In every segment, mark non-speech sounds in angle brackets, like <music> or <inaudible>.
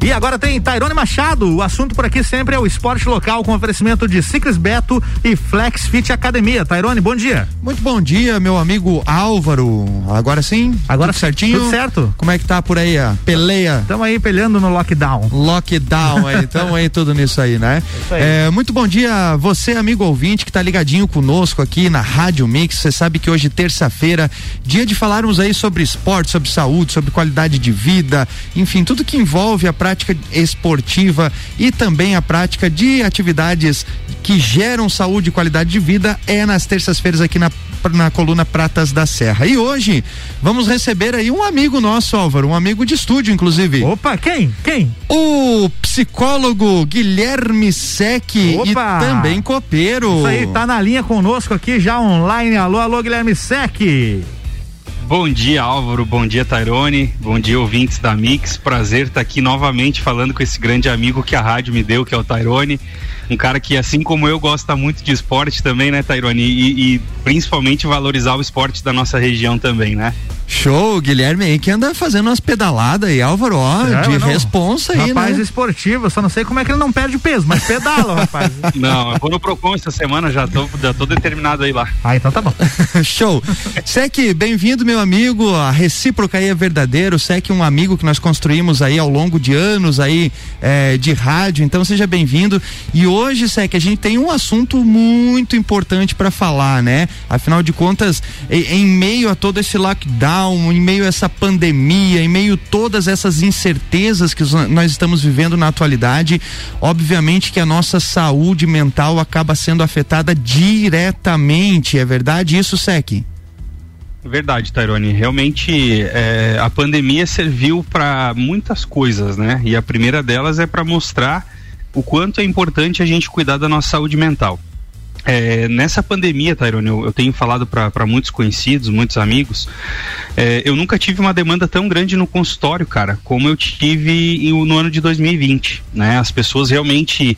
E agora tem Tairone Machado. O assunto por aqui sempre é o esporte local com oferecimento de Ciclis Beto e Flex Fit Academia. Tairone, bom dia. Muito bom dia, meu amigo Álvaro. Agora sim? Agora tudo certinho? Tudo certo. Como é que tá por aí a peleia? Estamos aí peleando no lockdown. Lockdown, aí, <laughs> estamos aí tudo nisso aí, né? Isso aí. É, muito bom dia você, amigo ouvinte, que tá ligadinho conosco aqui na Rádio Mix. Você sabe que hoje, terça-feira, dia de falarmos aí sobre esporte, sobre saúde, sobre qualidade de vida, enfim, tudo que envolve a prática esportiva e também a prática de atividades que geram saúde e qualidade de vida é nas terças-feiras aqui na na coluna Pratas da Serra. E hoje vamos receber aí um amigo nosso, Álvaro, um amigo de estúdio, inclusive. Opa, quem? Quem? O psicólogo Guilherme Sec e também copeiro. Isso aí, tá na linha conosco aqui já online. Alô, alô, Guilherme Sec. Bom dia, Álvaro. Bom dia, Tairone. Bom dia, ouvintes da Mix. Prazer estar aqui novamente falando com esse grande amigo que a rádio me deu, que é o Tairone um cara que, assim como eu, gosta muito de esporte também, né, Tairone? E, e, principalmente valorizar o esporte da nossa região também, né? Show, Guilherme aí que anda fazendo umas pedaladas aí, Álvaro, ó, é, de não. responsa aí, rapaz né? esportivo, só não sei como é que ele não perde peso, mas pedala, rapaz. <laughs> Não, eu vou no Procon essa semana, já tô, já tô determinado aí lá. Ah, então tá bom. <laughs> Show. Sec, bem-vindo, meu amigo, a recíproca aí é verdadeiro, Sec, um amigo que nós construímos aí ao longo de anos aí é, de rádio, então seja bem-vindo. E hoje, Sec, a gente tem um assunto muito importante para falar, né? Afinal de contas, em, em meio a todo esse lockdown, em meio a essa pandemia, em meio a todas essas incertezas que nós estamos vivendo na atualidade, obviamente que a nossa saúde mental acaba sendo afetada diretamente. É verdade isso, Sec? Verdade, Tairone. Realmente é, a pandemia serviu para muitas coisas, né? E a primeira delas é para mostrar o quanto é importante a gente cuidar da nossa saúde mental. É, nessa pandemia, Tairone, eu, eu tenho falado para muitos conhecidos, muitos amigos, é, eu nunca tive uma demanda tão grande no consultório, cara, como eu tive no ano de 2020, né? As pessoas realmente,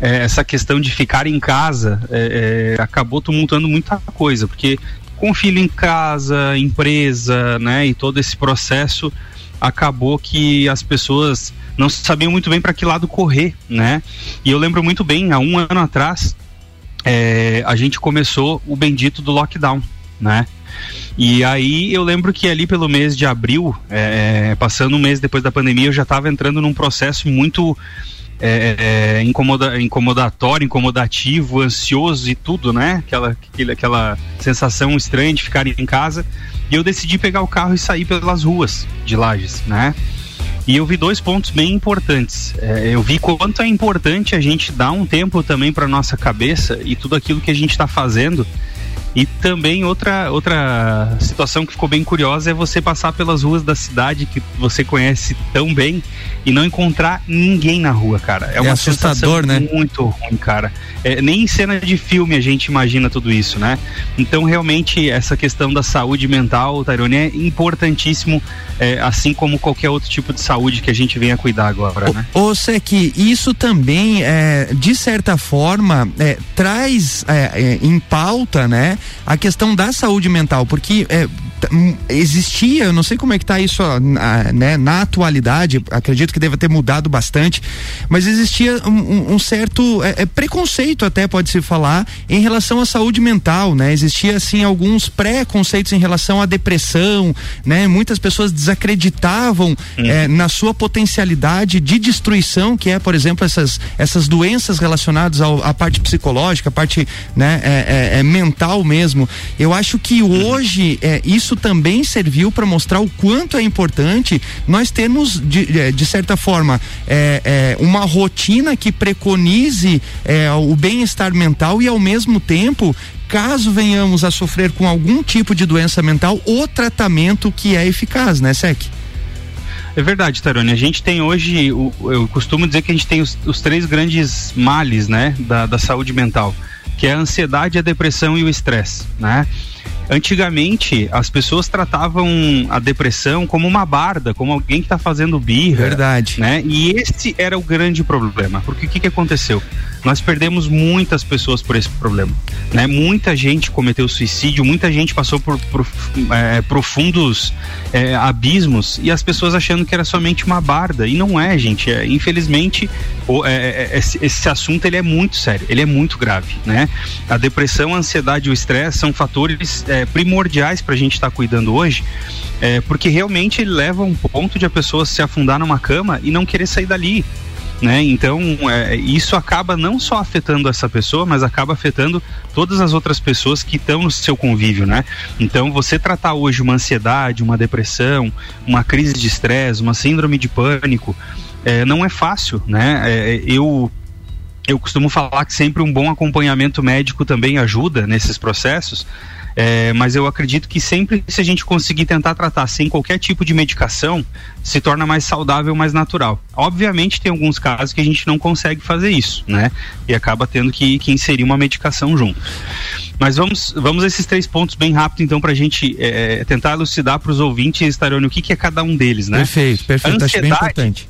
é, essa questão de ficar em casa é, é, acabou tumultuando muita coisa, porque com filho em casa, empresa, né, e todo esse processo, acabou que as pessoas não sabiam muito bem para que lado correr, né? E eu lembro muito bem, há um ano atrás, é, a gente começou o bendito do lockdown, né? E aí eu lembro que ali pelo mês de abril, é, é passando um mês depois da pandemia, eu já estava entrando num processo muito é, é, incomoda, incomodatório, incomodativo, ansioso e tudo, né? Aquela, aquela, aquela sensação estranha de ficar em casa. E eu decidi pegar o carro e sair pelas ruas de Lages, né? E eu vi dois pontos bem importantes. É, eu vi quanto é importante a gente dar um tempo também para nossa cabeça e tudo aquilo que a gente está fazendo e também outra, outra situação que ficou bem curiosa é você passar pelas ruas da cidade que você conhece tão bem e não encontrar ninguém na rua, cara. É, é uma assustador, né? Muito ruim, cara. É, nem em cena de filme a gente imagina tudo isso, né? Então, realmente, essa questão da saúde mental, Tairone, é importantíssimo, é, assim como qualquer outro tipo de saúde que a gente venha cuidar agora, né? Ô, Sec, isso também, é, de certa forma, é, traz é, é, em pauta, né? A questão da saúde mental, porque é, existia, eu não sei como é que está isso na, né, na atualidade, acredito que deva ter mudado bastante, mas existia um, um certo é, é, preconceito até pode se falar em relação à saúde mental, né? Existia assim alguns preconceitos em relação à depressão, né? Muitas pessoas desacreditavam uhum. é, na sua potencialidade de destruição, que é, por exemplo, essas essas doenças relacionadas ao, à parte psicológica, a parte né, é, é, é mental mesmo. Eu acho que hoje é, isso também serviu para mostrar o quanto é importante nós termos, de, é, de certa forma, é, é, uma rotina que preconize é, o bem-estar mental e, ao mesmo tempo, caso venhamos a sofrer com algum tipo de doença mental, o tratamento que é eficaz, né, Sec? É verdade, Tarone. A gente tem hoje, eu costumo dizer que a gente tem os, os três grandes males, né, da, da saúde mental que é a ansiedade, a depressão e o estresse, né? Antigamente, as pessoas tratavam a depressão como uma barda, como alguém que está fazendo birra. Verdade. Né? E esse era o grande problema. Porque o que, que aconteceu? Nós perdemos muitas pessoas por esse problema. Né? Muita gente cometeu suicídio, muita gente passou por, por é, profundos é, abismos e as pessoas achando que era somente uma barda. E não é, gente. É, infelizmente, o, é, é, é, esse, esse, assunto ele é muito sério, ele é muito grave. Né? A depressão, a ansiedade e o estresse são fatores primordiais para a gente estar tá cuidando hoje, porque realmente ele leva a um ponto de a pessoa se afundar numa cama e não querer sair dali né? Então, é, isso acaba não só afetando essa pessoa, mas acaba afetando todas as outras pessoas que estão no seu convívio, né? Então, você tratar hoje uma ansiedade, uma depressão, uma crise de estresse, uma síndrome de pânico, é, não é fácil, né? É, eu eu costumo falar que sempre um bom acompanhamento médico também ajuda nesses processos, é, mas eu acredito que sempre se a gente conseguir tentar tratar sem qualquer tipo de medicação, se torna mais saudável, mais natural. Obviamente tem alguns casos que a gente não consegue fazer isso, né? E acaba tendo que, que inserir uma medicação junto. Mas vamos, vamos a esses três pontos bem rápido, então, para a gente é, tentar elucidar para os ouvintes, Tarone, o que, que é cada um deles, né? Perfeito, perfeito. Acho bem importante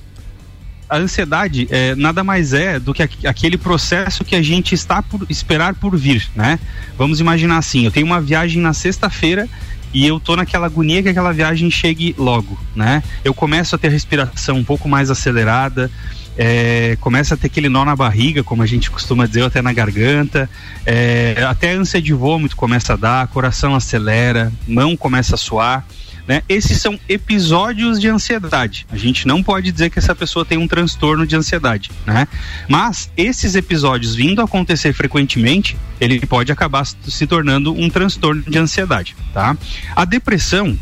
a ansiedade é, nada mais é do que aquele processo que a gente está por esperar por vir, né? Vamos imaginar assim, eu tenho uma viagem na sexta-feira e eu tô naquela agonia que aquela viagem chegue logo, né? Eu começo a ter a respiração um pouco mais acelerada, é, começa a ter aquele nó na barriga, como a gente costuma dizer, até na garganta, é, até a ânsia de vômito começa a dar, coração acelera, mão começa a suar. Né? Esses são episódios de ansiedade. A gente não pode dizer que essa pessoa tem um transtorno de ansiedade, né? Mas esses episódios vindo a acontecer frequentemente, ele pode acabar se tornando um transtorno de ansiedade, tá? A depressão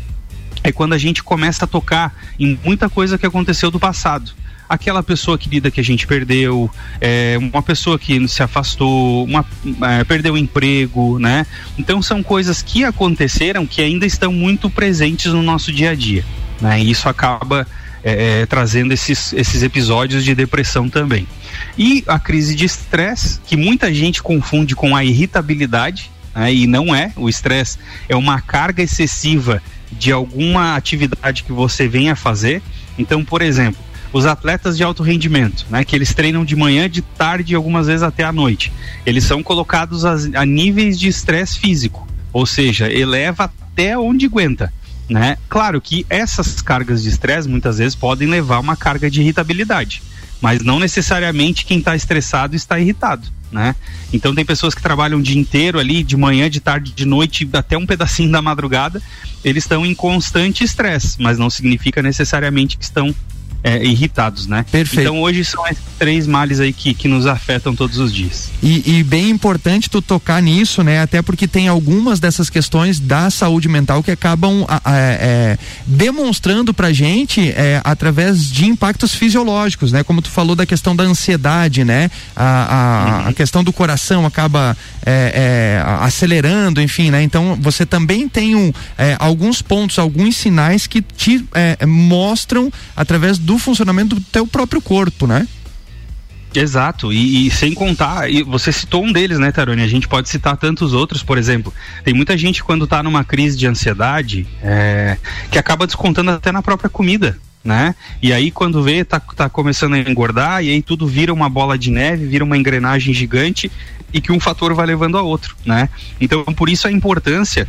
é quando a gente começa a tocar em muita coisa que aconteceu do passado aquela pessoa querida que a gente perdeu, é, uma pessoa que se afastou, uma, é, perdeu o emprego, né? Então são coisas que aconteceram que ainda estão muito presentes no nosso dia a dia, né? E isso acaba é, é trazendo esses, esses episódios de depressão também. E a crise de estresse, que muita gente confunde com a irritabilidade, né? e não é. O estresse é uma carga excessiva de alguma atividade que você venha fazer. Então, por exemplo, os atletas de alto rendimento, né, que eles treinam de manhã, de tarde e algumas vezes até à noite. Eles são colocados a, a níveis de estresse físico, ou seja, eleva até onde aguenta. Né? Claro que essas cargas de estresse muitas vezes podem levar a uma carga de irritabilidade, mas não necessariamente quem está estressado está irritado. Né? Então tem pessoas que trabalham o dia inteiro ali, de manhã, de tarde, de noite, até um pedacinho da madrugada, eles estão em constante estresse, mas não significa necessariamente que estão é, irritados, né? Perfeito. Então hoje são esses três males aí que, que nos afetam todos os dias. E, e, bem importante tu tocar nisso, né? Até porque tem algumas dessas questões da saúde mental que acabam é, demonstrando pra gente é, através de impactos fisiológicos, né? Como tu falou da questão da ansiedade, né? A, a, uhum. a questão do coração acaba é, é, acelerando, enfim, né? Então você também tem um, alguns pontos, alguns sinais que te mostram através do funcionamento do teu próprio corpo, né? Exato, e, e, sem contar, e você citou um deles, né, Tarone? A gente pode citar tantos outros, por exemplo. Tem muita gente quando está numa crise de ansiedade é, que acaba descontando até na própria comida. Né? E aí quando vê, tá, tá começando a engordar, e aí tudo vira uma bola de neve, vira uma engrenagem gigante e que um fator vai levando a outro, né? Então por isso a importância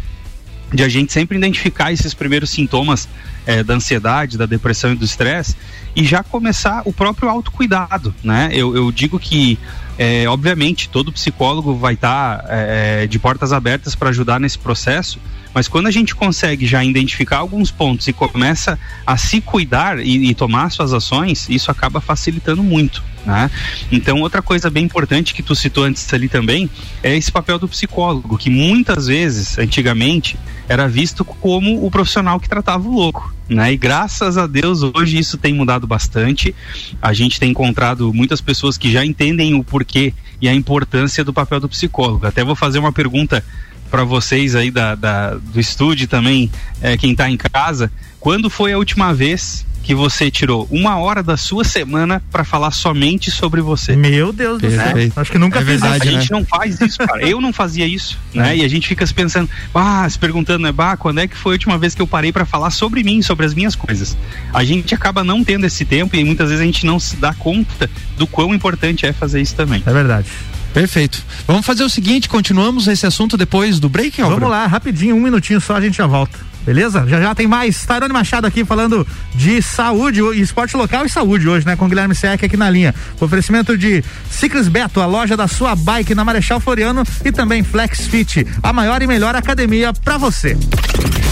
de a gente sempre identificar esses primeiros sintomas é, da ansiedade, da depressão e do estresse e já começar o próprio autocuidado, né? Eu, eu digo que, é, obviamente, todo psicólogo vai estar tá, é, de portas abertas para ajudar nesse processo, mas quando a gente consegue já identificar alguns pontos e começa a se cuidar e, e tomar suas ações, isso acaba facilitando muito. Né? Então, outra coisa bem importante que tu citou antes ali também é esse papel do psicólogo, que muitas vezes, antigamente, era visto como o profissional que tratava o louco. Né? E graças a Deus hoje isso tem mudado bastante. A gente tem encontrado muitas pessoas que já entendem o porquê e a importância do papel do psicólogo. Até vou fazer uma pergunta para vocês aí da, da, do estúdio também, é, quem está em casa. Quando foi a última vez que você tirou uma hora da sua semana para falar somente sobre você. Meu Deus do céu. Acho que nunca é fiz verdade, isso. A gente né? não faz isso, cara. Eu não fazia isso, <laughs> né? E a gente fica se pensando, ah, se perguntando, né, bah, quando é que foi a última vez que eu parei para falar sobre mim, sobre as minhas coisas? A gente acaba não tendo esse tempo e muitas vezes a gente não se dá conta do quão importante é fazer isso também. É verdade. Perfeito. Vamos fazer o seguinte, continuamos esse assunto depois do break, Álvaro? Vamos lá, rapidinho, um minutinho só, a gente já volta. Beleza? Já já tem mais. Tairone Machado aqui falando de saúde, esporte local e saúde hoje, né? Com Guilherme Sec aqui na linha. oferecimento de Ciclis Beto, a loja da sua bike na Marechal Floriano e também Flex Fit, a maior e melhor academia para você.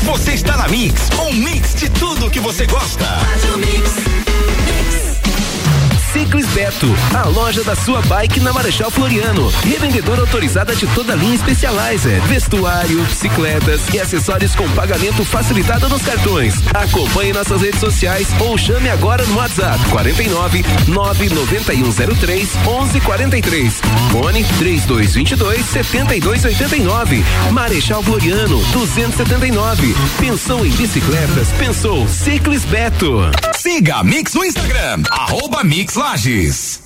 Você está na Mix, um mix de tudo que você gosta. Ciclis Beto, a loja da sua bike na Marechal Floriano. Revendedora autorizada de toda a linha Specializer, vestuário, bicicletas e acessórios com pagamento facilitado nos cartões. Acompanhe nossas redes sociais ou chame agora no WhatsApp 49 99103 1143. Fone 3222 7289. Marechal Floriano 279. Pensou em bicicletas? Pensou Ciclis Beto. Siga Mix no Instagram, arroba Mix Lages.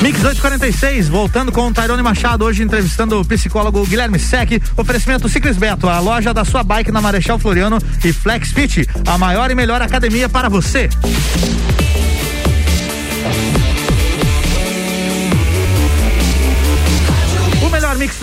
Mix 846, voltando com o Tairone Machado, hoje entrevistando o psicólogo Guilherme Sec. Oferecimento Ciclis Beto, a loja da sua bike na Marechal Floriano e Flex Fit, a maior e melhor academia para você.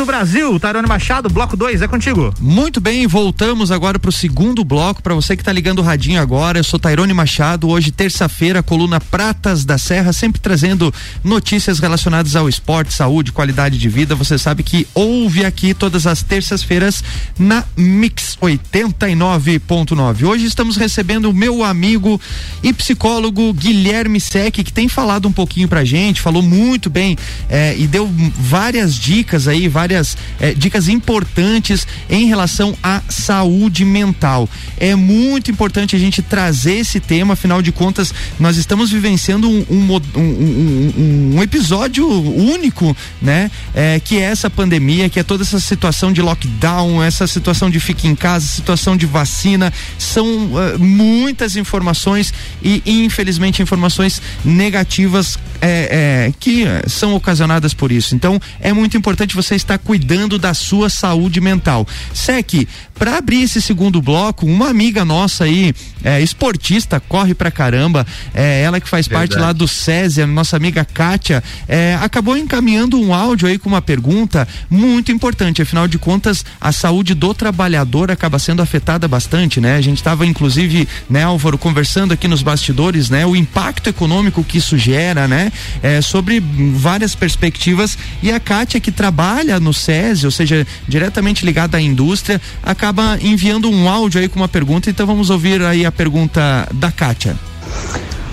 Do Brasil, Tarone Machado, bloco 2, é contigo. Muito bem, voltamos agora para o segundo bloco. Para você que está ligando o radinho agora, eu sou Tairone Machado. Hoje, terça-feira, coluna Pratas da Serra, sempre trazendo notícias relacionadas ao esporte, saúde, qualidade de vida. Você sabe que ouve aqui todas as terças-feiras na Mix 89.9. Hoje estamos recebendo o meu amigo e psicólogo Guilherme Sec, que tem falado um pouquinho pra gente, falou muito bem eh, e deu várias dicas aí aí várias é, dicas importantes em relação à saúde mental. É muito importante a gente trazer esse tema, afinal de contas, nós estamos vivenciando um, um, um, um episódio único, né? É, que é essa pandemia, que é toda essa situação de lockdown, essa situação de fique em casa, situação de vacina, são uh, muitas informações e, infelizmente, informações negativas é, que são ocasionadas por isso. Então, é muito importante você estar cuidando da sua saúde mental. Sec, para abrir esse segundo bloco, uma amiga nossa aí, é, esportista, corre pra caramba, é, ela que faz Verdade. parte lá do SESI, nossa amiga Kátia, é, acabou encaminhando um áudio aí com uma pergunta muito importante. Afinal de contas, a saúde do trabalhador acaba sendo afetada bastante, né? A gente estava, inclusive, né, Álvaro, conversando aqui nos bastidores, né? O impacto econômico que isso gera, né? É, sobre várias perspectivas. E a Kátia, que trabalha no SESI, ou seja, diretamente ligada à indústria, acaba enviando um áudio aí com uma pergunta, então vamos ouvir aí a pergunta da Kátia.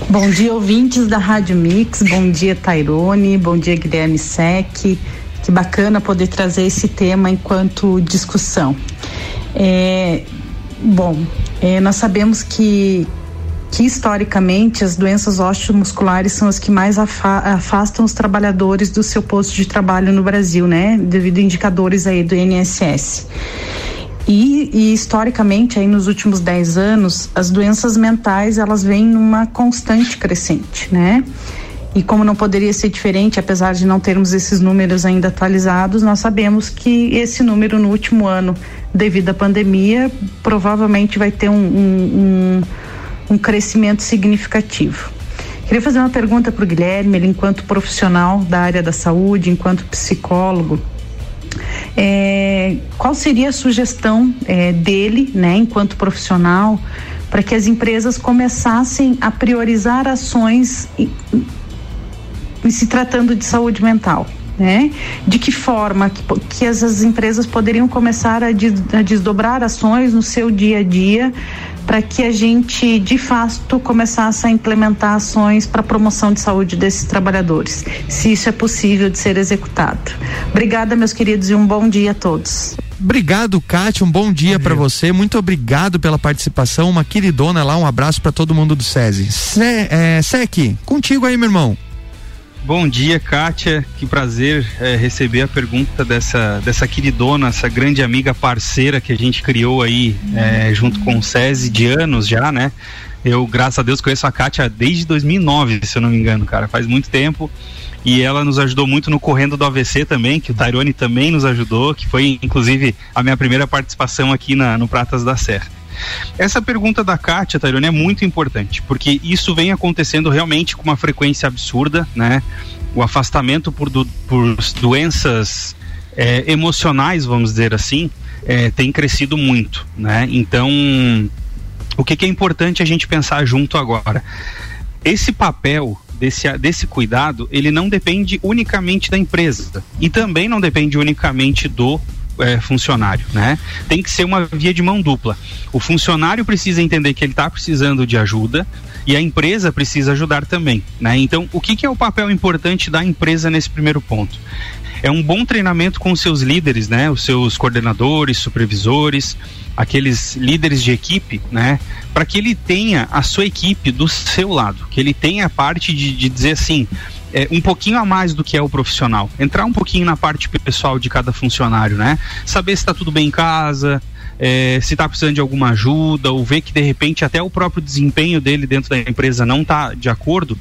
Bom dia, ouvintes da Rádio Mix, bom dia, Tairone, bom dia, Guilherme Sec. Que bacana poder trazer esse tema enquanto discussão. É, bom, é, nós sabemos que, que historicamente as doenças osteomusculares são as que mais afastam os trabalhadores do seu posto de trabalho no Brasil, né? Devido a indicadores aí do INSS. E, e, historicamente, aí nos últimos 10 anos, as doenças mentais elas vêm numa constante crescente, né? E como não poderia ser diferente, apesar de não termos esses números ainda atualizados, nós sabemos que esse número no último ano, devido à pandemia, provavelmente vai ter um, um, um um crescimento significativo. Queria fazer uma pergunta para o Guilherme, ele enquanto profissional da área da saúde, enquanto psicólogo, é, qual seria a sugestão é, dele, né, enquanto profissional, para que as empresas começassem a priorizar ações em, em se tratando de saúde mental? Né? De que forma que, que essas empresas poderiam começar a, des, a desdobrar ações no seu dia a dia para que a gente de fato começasse a implementar ações para promoção de saúde desses trabalhadores, se isso é possível de ser executado. Obrigada, meus queridos, e um bom dia a todos. Obrigado, Kátia. Um bom dia para você. Muito obrigado pela participação. Uma queridona lá. Um abraço para todo mundo do SESI. Se, é, Sec, contigo aí, meu irmão. Bom dia, Kátia. Que prazer é, receber a pergunta dessa, dessa queridona, essa grande amiga parceira que a gente criou aí é, junto com o SESI de anos já, né? Eu, graças a Deus, conheço a Kátia desde 2009, se eu não me engano, cara. Faz muito tempo. E ela nos ajudou muito no Correndo do AVC também, que o Tairone também nos ajudou, que foi, inclusive, a minha primeira participação aqui na, no Pratas da Serra. Essa pergunta da Kátia, Tairone, é muito importante, porque isso vem acontecendo realmente com uma frequência absurda, né? O afastamento por, do, por doenças é, emocionais, vamos dizer assim, é, tem crescido muito, né? Então, o que, que é importante a gente pensar junto agora? Esse papel desse, desse cuidado, ele não depende unicamente da empresa e também não depende unicamente do é, funcionário, né? Tem que ser uma via de mão dupla. O funcionário precisa entender que ele está precisando de ajuda e a empresa precisa ajudar também, né? Então, o que, que é o papel importante da empresa nesse primeiro ponto? É um bom treinamento com seus líderes, né? Os seus coordenadores, supervisores, aqueles líderes de equipe, né? Para que ele tenha a sua equipe do seu lado, que ele tenha a parte de, de dizer assim, é, um pouquinho a mais do que é o profissional. Entrar um pouquinho na parte pessoal de cada funcionário, né? Saber se está tudo bem em casa, é, se está precisando de alguma ajuda, ou ver que de repente até o próprio desempenho dele dentro da empresa não está de acordo.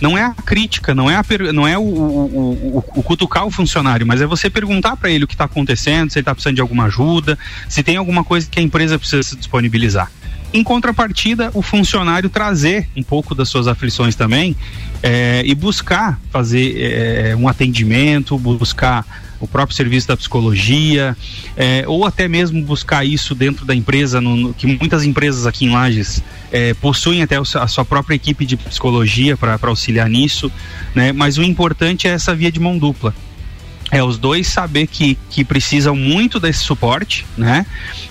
Não é a crítica, não é, a, não é o, o, o, o cutucar o funcionário, mas é você perguntar para ele o que está acontecendo, se ele está precisando de alguma ajuda, se tem alguma coisa que a empresa precisa se disponibilizar. Em contrapartida, o funcionário trazer um pouco das suas aflições também é, e buscar fazer é, um atendimento, buscar o próprio serviço da psicologia, é, ou até mesmo buscar isso dentro da empresa, no, no, que muitas empresas aqui em Lages é, possuem até a sua própria equipe de psicologia para auxiliar nisso, né? Mas o importante é essa via de mão dupla é os dois saber que, que precisam muito desse suporte, né?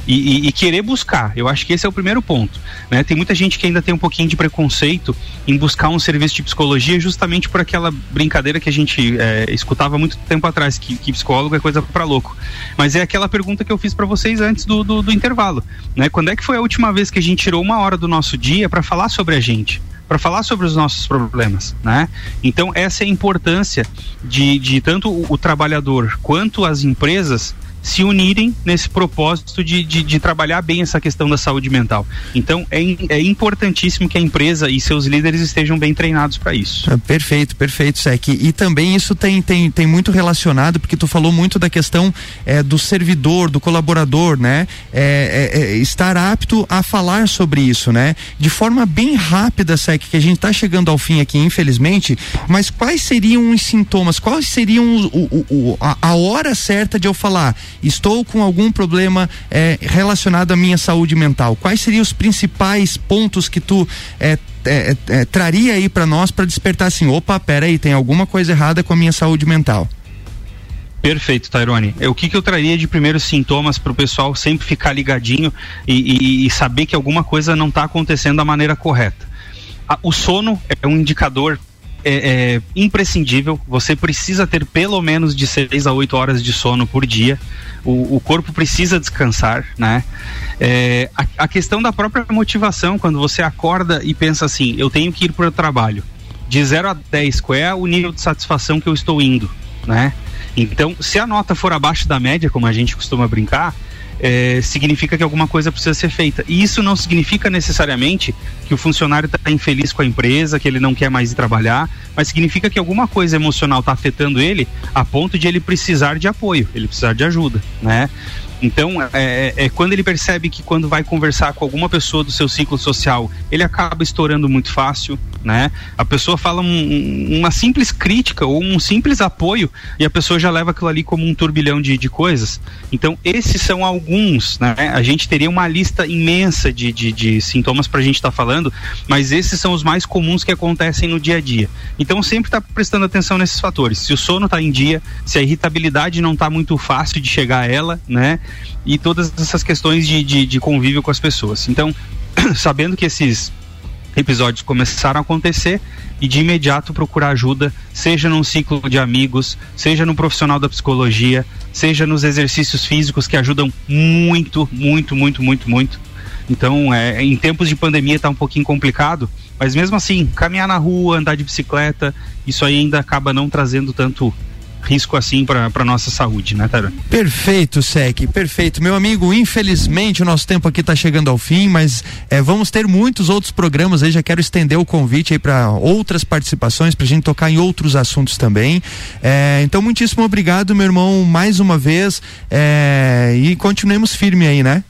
E, e, e, querer buscar. Eu acho que esse é o primeiro ponto. Né? Tem muita gente que ainda tem um pouquinho de preconceito em buscar um serviço de psicologia justamente por aquela brincadeira que a gente é, escutava muito tempo atrás, que, que psicólogo é coisa para louco. Mas é aquela pergunta que eu fiz para vocês antes do, do, do intervalo. Né? Quando é que foi a última vez que a gente tirou uma hora do nosso dia para falar sobre a gente? Para falar sobre os nossos problemas, né? Então essa é a importância de, de tanto o, o trabalhador quanto as empresas se unirem nesse propósito de, de, de, trabalhar bem essa questão da saúde mental. Então é, é importantíssimo que a empresa e seus líderes estejam bem treinados para isso. É, perfeito, perfeito, Sec. E também isso tem, tem, tem muito relacionado, porque tu falou muito da questão é, do servidor, do colaborador, né? É, é, é estar apto a falar sobre isso, né? De forma bem rápida, Sec, que a gente está chegando ao fim aqui, infelizmente, mas quais seriam os sintomas, quais seriam o, o, o, a, a hora certa de eu falar? Estou com algum problema é, relacionado à minha saúde mental. Quais seriam os principais pontos que tu é, é, é traria aí para nós para despertar assim, opa, pera aí, tem alguma coisa errada com a minha saúde mental? Perfeito, Tairone. É, o que, que eu traria de primeiros sintomas para o pessoal sempre ficar ligadinho e, e, e, saber que alguma coisa não está acontecendo da maneira correta? o sono é um indicador é, é, imprescindível. Você precisa ter pelo menos de 6 a 8 horas de sono por dia o, o corpo precisa descansar, né? É, a, a, questão da própria motivação, quando você acorda e pensa assim, eu tenho que ir para o trabalho, de 0 a 10, qual é o nível de satisfação que eu estou indo, né? Então, se a nota for abaixo da média, como a gente costuma brincar, é, significa que alguma coisa precisa ser feita. E isso não significa necessariamente que o funcionário está infeliz com a empresa, que ele não quer mais ir trabalhar, mas significa que alguma coisa emocional está afetando ele a ponto de ele precisar de apoio, ele precisar de ajuda, né? Então, é, é, é, quando ele percebe que quando vai conversar com alguma pessoa do seu ciclo social, ele acaba estourando muito fácil, né? A pessoa fala um, uma simples crítica ou um simples apoio e a pessoa já leva aquilo ali como um turbilhão de, de coisas. Então, esses são alguns, né? A gente teria uma lista imensa de, de, de sintomas para a gente estar tá falando, mas esses são os mais comuns que acontecem no dia a dia. Então, sempre está prestando atenção nesses fatores. Se o sono está em dia, se a irritabilidade não está muito fácil de chegar a ela, né? E todas essas questões de, de, de convívio com as pessoas. Então, <clears throat> sabendo que esses episódios começaram a acontecer e de imediato procurar ajuda, seja num ciclo de amigos, seja no profissional da psicologia, seja nos exercícios físicos que ajudam muito, muito, muito, muito, muito. Então, é, em tempos de pandemia está um pouquinho complicado, mas mesmo assim, caminhar na rua, andar de bicicleta, isso aí ainda acaba não trazendo tanto risco assim para nossa saúde, né, Tara? Perfeito, Sec, perfeito. Meu amigo, infelizmente o nosso tempo aqui está chegando ao fim, mas é, vamos ter muitos outros programas aí. Já quero estender o convite aí para outras participações, para a gente tocar em outros assuntos também. É, então, muitíssimo obrigado, meu irmão, mais uma vez. É, e continuemos firme aí, né?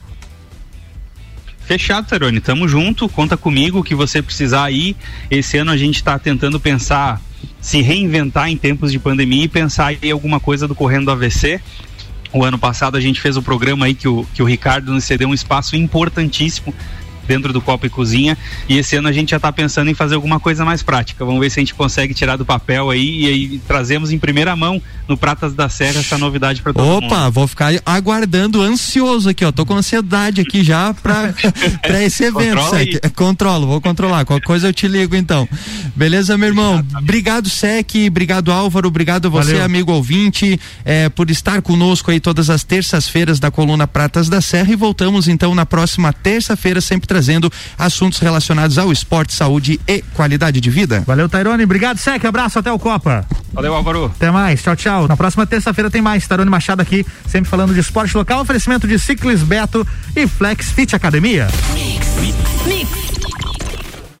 Fechado, Tarone. Tamo junto, conta comigo o que você precisar aí. Esse ano a gente está tentando pensar se reinventar em tempos de pandemia e pensar em alguma coisa do Correndo do AVC. O ano passado a gente fez o um programa aí que o, que o Ricardo nos cedeu um espaço importantíssimo dentro do Copa e Cozinha. E esse ano a gente já está pensando em fazer alguma coisa mais prática. Vamos ver se a gente consegue tirar do papel aí e aí trazemos em primeira mão no Pratas da Serra essa novidade para todo Opa, mundo. Opa, vou ficar aguardando, ansioso aqui, ó. Tô com ansiedade aqui já para <laughs> esse evento. Sec. Controlo, vou controlar. Qualquer coisa eu te ligo então. Beleza, meu irmão? Obrigado, Sec. Obrigado, Álvaro. Obrigado a você, Valeu. amigo ouvinte, é, por estar conosco aí todas as terças-feiras da coluna Pratas da Serra. E voltamos então na próxima terça-feira, sempre trazendo assuntos relacionados ao esporte, saúde e qualidade de vida. Valeu, Tairone. Obrigado, Sec. Abraço, até o Copa. Valeu, Álvaro. Até mais. Tchau, tchau. Na próxima terça-feira tem mais. Tairone Machado aqui, sempre falando de esporte local, oferecimento de Ciclis Beto e Flex Fit Academia. Mix. Mix.